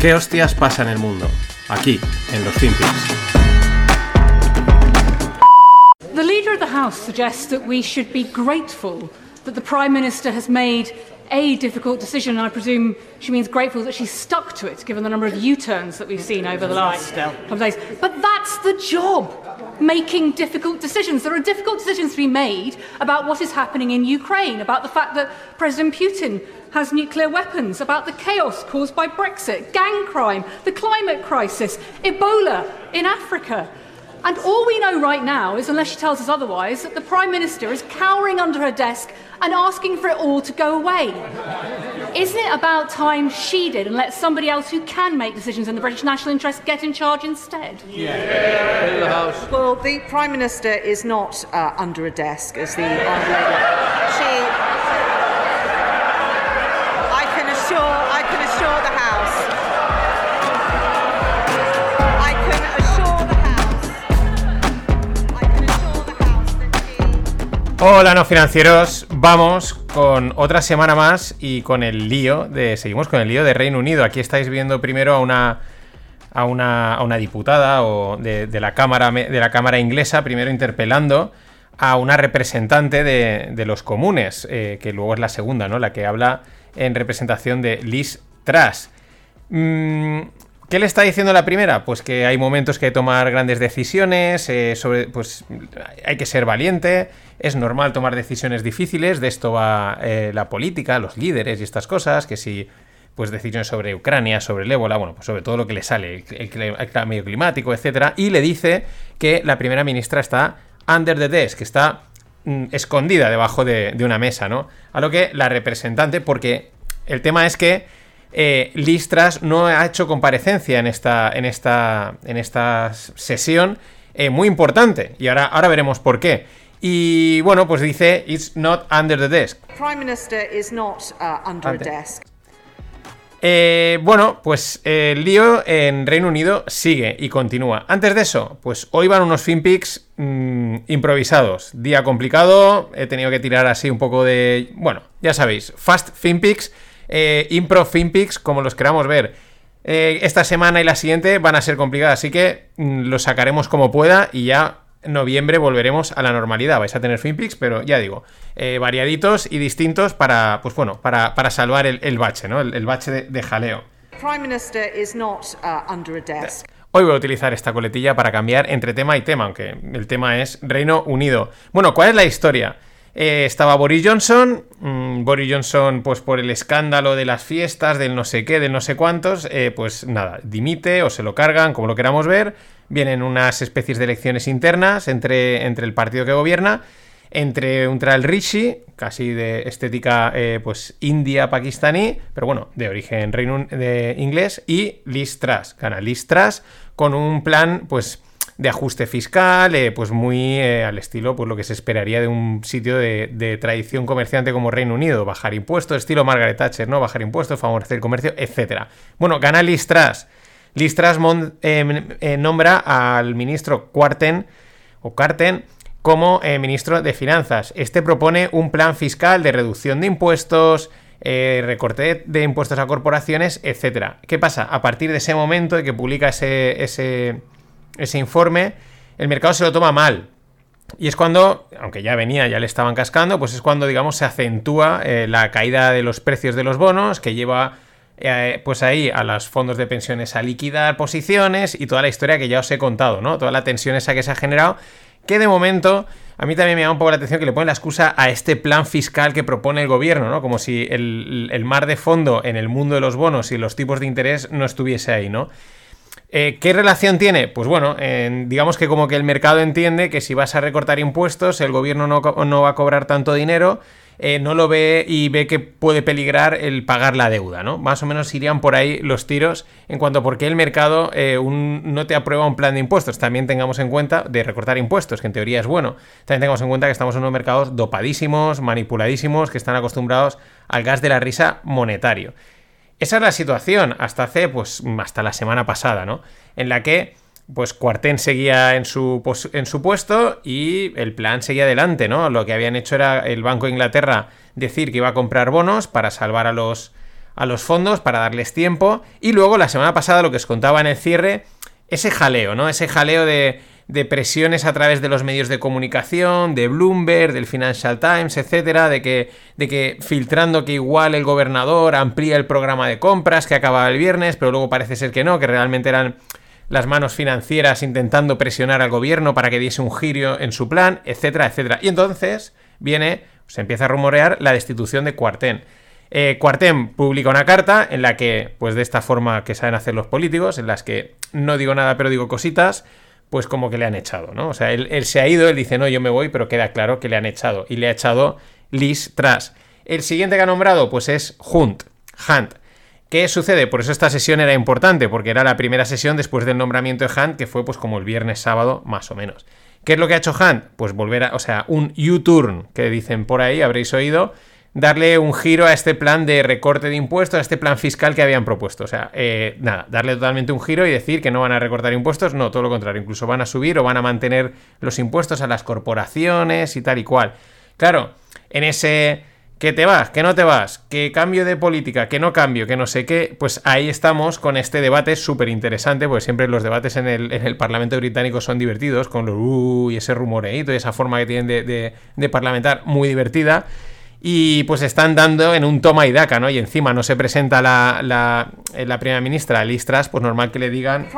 ¿Qué hostias pasa en el mundo? Aquí, en los Finpics. The Leader of the House suggests that we should be grateful that the Prime Minister has made a difficult decision. And I presume she means grateful that she stuck to it, given the number of U turns that we've seen over the last couple of days. But that's the job making difficult decisions. There are difficult decisions to be made about what is happening in Ukraine, about the fact that President Putin has nuclear weapons, about the chaos caused by Brexit, gang crime, the climate crisis, Ebola in Africa. And all we know right now is, unless she tells us otherwise, that the Prime Minister is cowering under her desk and asking for it all to go away. Isn't it about time she did and let somebody else who can make decisions in the British national interest get in charge instead? Yeah. In the House. Well, the Prime Minister is not uh, under a desk, as the. She. Hola no financieros, vamos con otra semana más y con el lío de seguimos con el lío de Reino Unido. Aquí estáis viendo primero a una a una, a una diputada o de, la cámara de la cámara inglesa primero interpelando a una representante de, de los comunes eh, que luego es la segunda, ¿no? La que habla en representación de Liz Truss. Mm, ¿Qué le está diciendo la primera? Pues que hay momentos que hay que tomar grandes decisiones, eh, sobre, pues hay que ser valiente, es normal tomar decisiones difíciles, de esto va eh, la política, los líderes y estas cosas, que si pues decisiones sobre Ucrania, sobre el ébola, bueno, pues sobre todo lo que le sale, el, el- el cambio climático, etcétera, y le dice que la primera ministra está under the desk, que está mm, escondida debajo de, de una mesa, ¿no? A lo que la representante, porque el tema es que eh, Liz Truss no ha hecho comparecencia en esta, en esta, en esta sesión eh, muy importante, y ahora, ahora veremos por qué. Y bueno, pues dice, it's not under the desk. Prime Minister is not uh, under Under. a desk. Eh, bueno, pues eh, el lío en Reino Unido sigue y continúa. Antes de eso, pues hoy van unos FinPix mm, improvisados. Día complicado, he tenido que tirar así un poco de... Bueno, ya sabéis, Fast FinPix, eh, Impro FinPix, como los queramos ver. Eh, esta semana y la siguiente van a ser complicadas, así que mm, los sacaremos como pueda y ya en noviembre volveremos a la normalidad. Vais a tener FinPix, pero ya digo, eh, variaditos y distintos para, pues bueno, para, para salvar el, el bache, ¿no? El, el bache de, de jaleo. Prime Minister is not uh, under a desk. Hoy voy a utilizar esta coletilla para cambiar entre tema y tema, aunque el tema es Reino Unido. Bueno, ¿cuál es la historia? Eh, estaba Boris Johnson, mm, Boris Johnson, pues por el escándalo de las fiestas, del no sé qué, del no sé cuántos, eh, pues nada, dimite o se lo cargan, como lo queramos ver. Vienen unas especies de elecciones internas entre, entre el partido que gobierna, entre un Tral Rishi, casi de estética eh, pues india pakistaní, pero bueno, de origen reino de inglés, y Liz Truss, gana Liz Truss con un plan pues de ajuste fiscal, eh, pues muy eh, al estilo pues lo que se esperaría de un sitio de, tradición comerciante como Reino Unido, bajar impuestos, estilo Margaret Thatcher, ¿no? Bajar impuestos, favorecer el comercio, etcétera. Bueno, gana Liz Truss. Eh, nombra al ministro Quarten o Carten como ministro de Finanzas. Este propone un plan fiscal de reducción de impuestos, recorte de impuestos a corporaciones, etcétera. ¿Qué pasa? A partir de ese momento de que publica ese, ese informe, el mercado se lo toma mal. Y es cuando, aunque ya venía, ya le estaban cascando, pues es cuando, digamos, se acentúa eh, la caída de los precios de los bonos, que lleva eh, pues ahí a los fondos de pensiones a liquidar posiciones y toda la historia que ya os he contado, ¿no? Toda la tensión esa que se ha generado, que de momento a mí también me llama un poco la atención que le ponen la excusa a este plan fiscal que propone el gobierno, ¿no? Como si el, el mar de fondo en el mundo de los bonos y los tipos de interés no estuviese ahí, ¿no? Eh, ¿Qué relación tiene? Pues bueno, digamos que como que el mercado entiende que si vas a recortar impuestos, el gobierno no, va a cobrar tanto dinero, eh, no lo ve y ve que puede peligrar el pagar la deuda, ¿no? Más o menos irían por ahí los tiros en cuanto a por qué el mercado eh, no te aprueba un plan de impuestos. También tengamos en cuenta de recortar impuestos, que en teoría es bueno. También tengamos en cuenta que estamos en unos mercados dopadísimos, manipuladísimos, que están acostumbrados al gas de la risa monetario. Esa es la situación hasta hace, pues, hasta la semana pasada, ¿no? En la que, pues, Cuartén seguía en su, en su puesto y el plan seguía adelante, ¿no? Lo que habían hecho era el Banco de Inglaterra decir que iba a comprar bonos para salvar a los, a los fondos para darles tiempo. Y luego, la semana pasada, lo que os contaba en el cierre, ese jaleo, ¿no? Ese jaleo de, de presiones a través de los medios de comunicación, de Bloomberg, del Financial Times, etcétera, de que, de que filtrando que igual el gobernador amplía el programa de compras que acababa el viernes, pero luego parece ser que no, que realmente eran las manos financieras intentando presionar al gobierno para que diese un giro en su plan, etcétera, etcétera. Y entonces viene, se empieza a rumorear la destitución de Cuartén. Eh, Cuartén publica una carta en la que, pues de esta forma que saben hacer los políticos, en las que no digo nada pero digo cositas, pues como que le han echado, ¿no? O sea, él, se ha ido, él dice, no, yo me voy, pero queda claro que le han echado. Y le ha echado Liz Truss. El siguiente que ha nombrado, pues es Hunt. Hunt. ¿Qué sucede? Por eso esta sesión era importante, porque era la primera sesión después del nombramiento de Hunt, que fue pues como el viernes sábado, más o menos. ¿Qué es lo que ha hecho Hunt? Pues volver a, o sea, un U-turn, que dicen por ahí, habréis oído, darle un giro a este plan de recorte de impuestos, a este plan fiscal que habían propuesto. O sea, eh, nada, darle totalmente un giro y decir que no van a recortar impuestos, no, todo lo contrario, incluso van a subir o van a mantener los impuestos a las corporaciones y tal y cual. Claro, en ese que te vas, que no te vas, que cambio de política, que no cambio, que no sé qué, pues ahí estamos con este debate súper interesante, porque siempre los debates en el, en el, Parlamento británico son divertidos, con los uh, y ese rumoreito y esa forma que tienen de parlamentar muy divertida. Y pues están dando en un toma y daca, ¿no? Y encima no se presenta la, la, la primera ministra, Liz Truss, pues normal que le digan... Uh.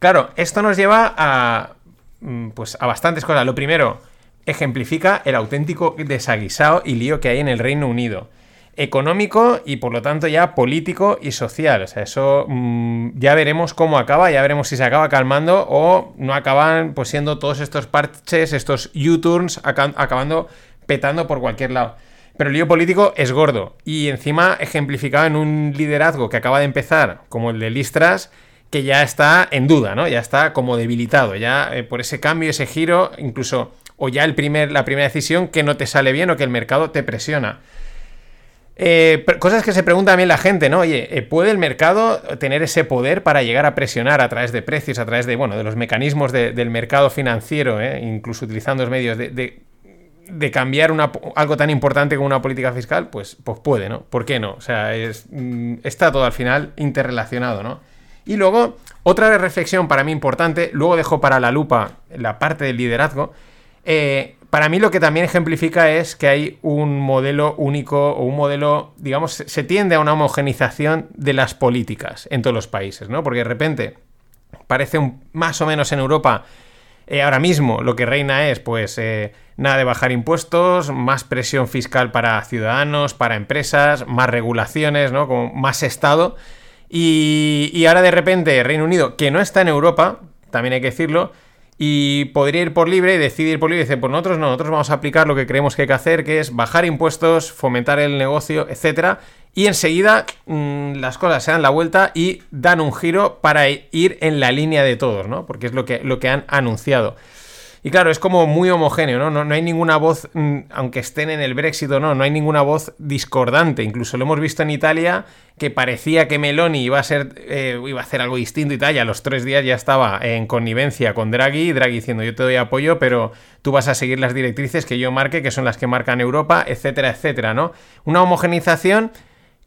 Claro, esto nos lleva a, pues, a bastantes cosas. Lo primero, ejemplifica el auténtico desaguisado y lío que hay en el Reino Unido. Económico y por lo tanto ya político y social. O sea, eso mmm, ya veremos cómo acaba, ya veremos si se acaba calmando o no acaban pues siendo todos estos parches, estos U-turns ac acabando petando por cualquier lado. Pero el lío político es gordo y encima ejemplificado en un liderazgo que acaba de empezar, como el de Listras, que ya está en duda, ¿no? Ya está como debilitado, ya eh, por ese cambio, ese giro, incluso o ya el primer, la primera decisión que no te sale bien o que el mercado te presiona. Eh, cosas que se pregunta también la gente, ¿no? Oye, eh, ¿puede el mercado tener ese poder para llegar a presionar a través de precios, a través de, bueno, de los mecanismos de, del mercado financiero, eh, incluso utilizando los medios de, de, cambiar una, algo tan importante como una política fiscal? Pues, pues puede, ¿no? ¿Por qué no? O sea, es, mm, está todo al final interrelacionado, ¿no? Y luego, otra reflexión para mí importante, luego dejo para la lupa la parte del liderazgo, para mí lo que también ejemplifica es que hay un modelo único o un modelo, digamos, se tiende a una homogenización de las políticas en todos los países, ¿no? Porque de repente parece un, más o menos en Europa, eh, ahora mismo lo que reina es, pues, eh, nada de bajar impuestos, más presión fiscal para ciudadanos, para empresas, más regulaciones, ¿no? Como más Estado. Y, y ahora de repente Reino Unido, que no está en Europa, también hay que decirlo, y podría ir por libre y decide ir por libre dice, pues nosotros no, nosotros vamos a aplicar lo que creemos que hay que hacer, que es bajar impuestos, fomentar el negocio, etcétera, y enseguida mmm, las cosas se dan la vuelta y dan un giro para ir en la línea de todos, ¿no? Porque es lo que, lo que han anunciado. Y claro, es como muy homogéneo, ¿no? No, no hay ninguna voz, mmm, aunque estén en el Brexit o no, no hay ninguna voz discordante. Incluso lo hemos visto en Italia, que parecía que Meloni iba a ser, eh, iba a hacer algo distinto y tal, y a los tres días ya estaba en connivencia con Draghi, Draghi diciendo yo te doy apoyo, pero tú vas a seguir las directrices que yo marque, que son las que marcan Europa, etcétera, etcétera, ¿no? Una homogenización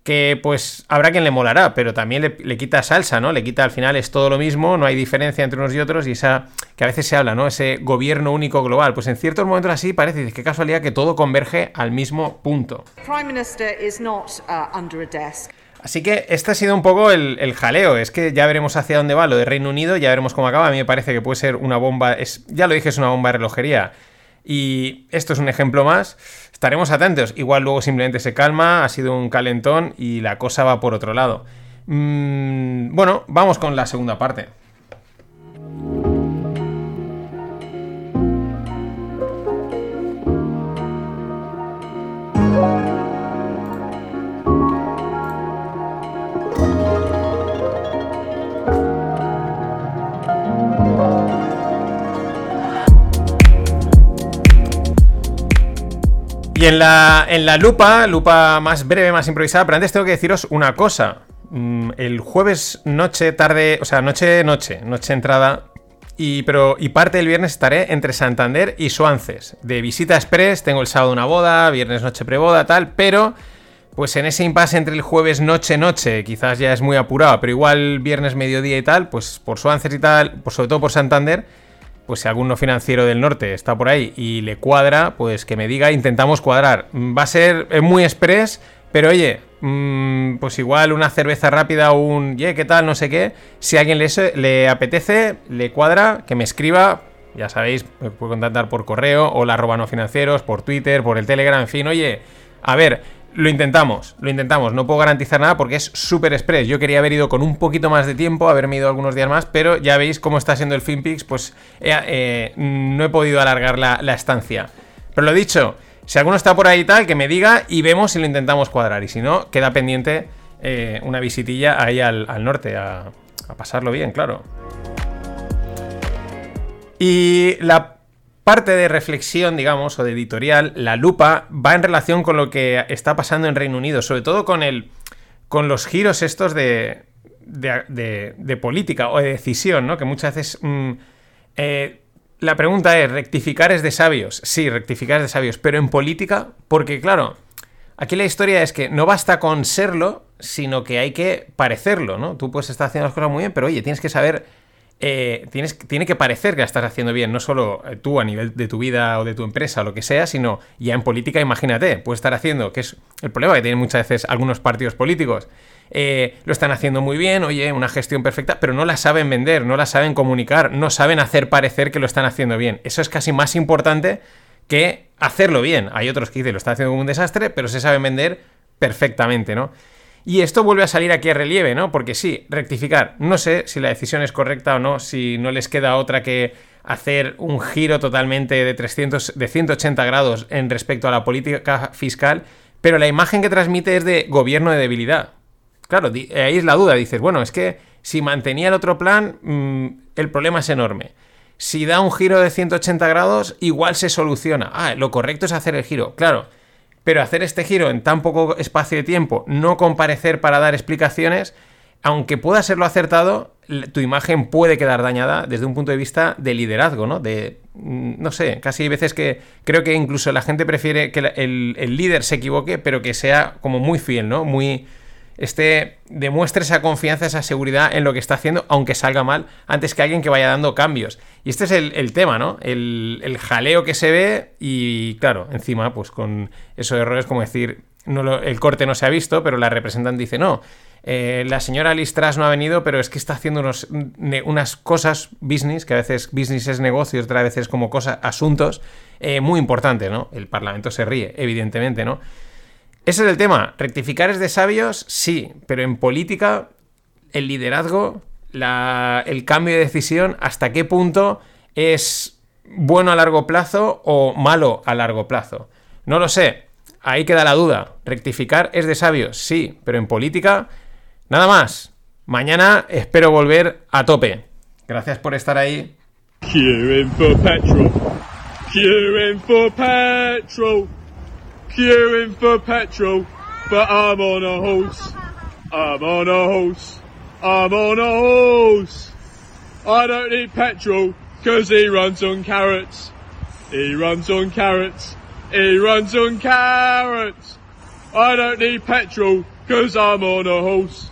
que pues habrá quien le molará, pero también le, le, quita salsa, ¿no? Le quita al final es todo lo mismo, no hay diferencia entre unos y otros y esa que a veces se habla, ¿no? Ese gobierno único global. Pues en ciertos momentos así parece, qué casualidad que todo converge al mismo punto. Prime Minister is not uh, under a desk. Así que este ha sido un poco el, el, jaleo. Es que ya veremos hacia dónde va lo de Reino Unido, ya veremos cómo acaba. A mí me parece que puede ser una bomba. Es, ya lo dije, es una bomba de relojería. Y esto es un ejemplo más. Estaremos atentos. Igual luego simplemente se calma, ha sido un calentón y la cosa va por otro lado. Mm, bueno, vamos con la segunda parte. Y en la, en la lupa, lupa más breve, más improvisada, pero antes tengo que deciros una cosa. Mm, El jueves noche, tarde, o sea, noche, noche, noche entrada, y, pero, y parte del viernes estaré entre Santander y Suances. De visita express, tengo el sábado una boda, viernes noche preboda, tal, pero pues en ese impasse entre el jueves noche-noche, quizás ya es muy apurado, pero igual viernes mediodía y tal, pues por Swansea y tal, pues sobre todo por Santander, pues si algún no financiero del norte está por ahí y le cuadra, pues que me diga, intentamos cuadrar. Va a ser muy express, pero oye, mm, pues igual una cerveza rápida o un, ye, ¿qué tal? No sé qué. Si a alguien le, le apetece, le cuadra, que me escriba, ya sabéis, me puede contactar por correo o la arroba no financieros, por Twitter, por el Telegram, en fin, oye, a ver, lo intentamos, lo intentamos. No puedo garantizar nada porque es súper express. Yo quería haber ido con un poquito más de tiempo, haberme ido algunos días más, pero ya veis cómo está siendo el FinPix, pues eh, eh, no he podido alargar la, estancia. Pero lo dicho, si alguno está por ahí y tal, que me diga y vemos si lo intentamos cuadrar. Y si no, queda pendiente eh, una visitilla ahí al, al norte, a, a pasarlo bien, claro. Y la parte de reflexión, digamos, o de editorial, la lupa, va en relación con lo que está pasando en Reino Unido, sobre todo con el. con los giros estos de. de, de, política o de decisión, ¿no? Que muchas veces. Mmm, eh, la pregunta es: ¿rectificar es de sabios? Sí, rectificar es de sabios, pero en política, porque claro. Aquí la historia es que no basta con serlo, sino que hay que parecerlo, ¿no? Tú puedes estar haciendo las cosas muy bien, pero oye, tienes que saber eh, tienes, tiene que parecer que la estás haciendo bien, no solo eh, tú a nivel de tu vida o de tu empresa o lo que sea, sino ya en política, imagínate, puedes estar haciendo, que es el problema que tienen muchas veces algunos partidos políticos. Eh, lo están haciendo muy bien, oye, una gestión perfecta, pero no la saben vender, no la saben comunicar, no saben hacer parecer que lo están haciendo bien. Eso es casi más importante que hacerlo bien. Hay otros que dicen lo están haciendo como un desastre, pero se saben vender perfectamente, ¿no? Y esto vuelve a salir aquí a relieve, ¿no? Porque sí, rectificar. No sé si la decisión es correcta o no, si no les queda otra que hacer un giro totalmente de 300, de 180 grados en respecto a la política fiscal, pero la imagen que transmite es de gobierno de debilidad. Claro, ahí es la duda. Dices, bueno, es que si mantenía el otro plan, mmm, el problema es enorme. Si da un giro de 180 grados, igual se soluciona. Ah, lo correcto es hacer el giro. Claro, pero hacer este giro en tan poco espacio de tiempo, no comparecer para dar explicaciones, aunque pueda serlo acertado, tu imagen puede quedar dañada desde un punto de vista de liderazgo, ¿no? De, no sé, casi hay veces que creo que incluso la gente prefiere que el, el líder se equivoque, pero que sea como muy fiel, ¿no? Muy este, demuestre esa confianza, esa seguridad en lo que está haciendo, aunque salga mal, antes que alguien que vaya dando cambios. Y este es el, tema, ¿no? El, jaleo que se ve y, claro, encima, pues con esos errores como decir, no el corte no se ha visto, pero la representante dice, no, eh, la señora Listras no ha venido, pero es que está haciendo unos, unas cosas business, que a veces business es negocio, otras veces como cosas, asuntos, eh, muy importantes, ¿no? El Parlamento se ríe, evidentemente, ¿no? Ese es el tema. ¿Rectificar es de sabios? Sí, pero en política, el liderazgo, la, el cambio de decisión, ¿hasta qué punto es bueno a largo plazo o malo a largo plazo? No lo sé. Ahí queda la duda. ¿Rectificar es de sabios? Sí, pero en política, nada más. Mañana espero volver a tope. Gracias por estar ahí. Queuing for petrol, but I'm on a horse. I'm on a horse. I'm on a horse. I don't need petrol, cause he runs on carrots. He runs on carrots. He runs on carrots. I don't need petrol, cause I'm on a horse.